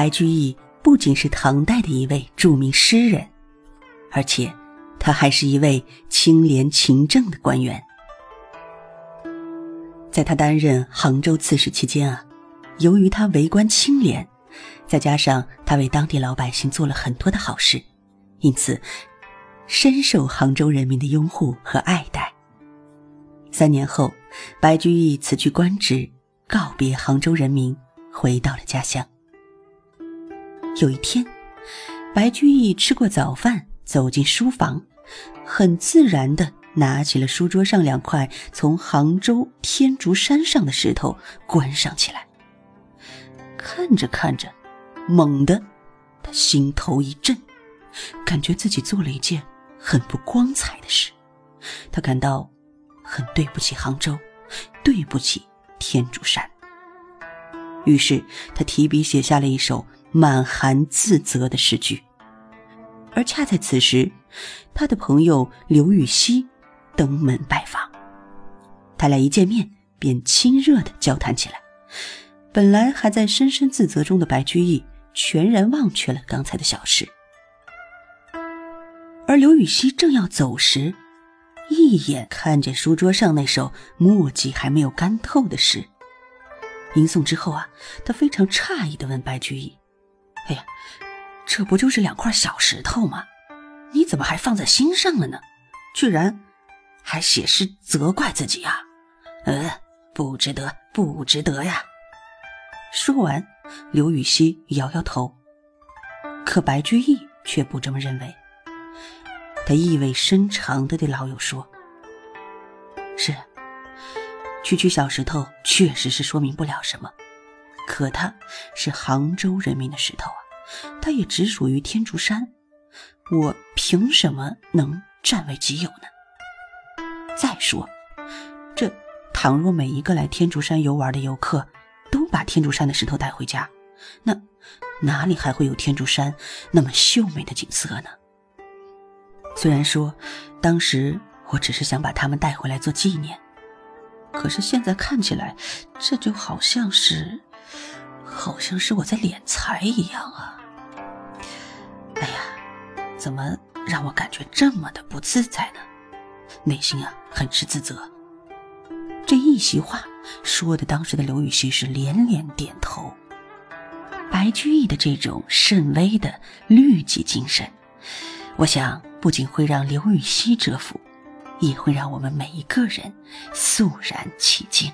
白居易不仅是唐代的一位著名诗人，而且他还是一位清廉勤政的官员。在他担任杭州刺史期间啊，由于他为官清廉，再加上他为当地老百姓做了很多的好事，因此深受杭州人民的拥护和爱戴。三年后，白居易辞去官职，告别杭州人民，回到了家乡。有一天，白居易吃过早饭，走进书房，很自然的。拿起了书桌上两块从杭州天竺山上的石头，观赏起来。看着看着，猛地，他心头一震，感觉自己做了一件很不光彩的事。他感到很对不起杭州，对不起天竺山。于是他提笔写下了一首满含自责的诗句。而恰在此时，他的朋友刘禹锡。登门拜访，他俩一见面便亲热的交谈起来。本来还在深深自责中的白居易，全然忘却了刚才的小事。而刘禹锡正要走时，一眼看见书桌上那首墨迹还没有干透的诗，吟诵之后啊，他非常诧异的问白居易：“哎呀，这不就是两块小石头吗？你怎么还放在心上了呢？居然……”还写诗责怪自己呀？呃，不值得，不值得呀！说完，刘禹锡摇摇头。可白居易却不这么认为。他意味深长的对老友说：“是，区区小石头确实是说明不了什么，可它是杭州人民的石头啊，它也只属于天竺山，我凭什么能占为己有呢？”再说，这倘若每一个来天竺山游玩的游客都把天竺山的石头带回家，那哪里还会有天竺山那么秀美的景色呢？虽然说当时我只是想把他们带回来做纪念，可是现在看起来，这就好像是，好像是我在敛财一样啊！哎呀，怎么让我感觉这么的不自在呢？内心啊，很是自责。这一席话说的，当时的刘禹锡是连连点头。白居易的这种甚微的律己精神，我想不仅会让刘禹锡折服，也会让我们每一个人肃然起敬。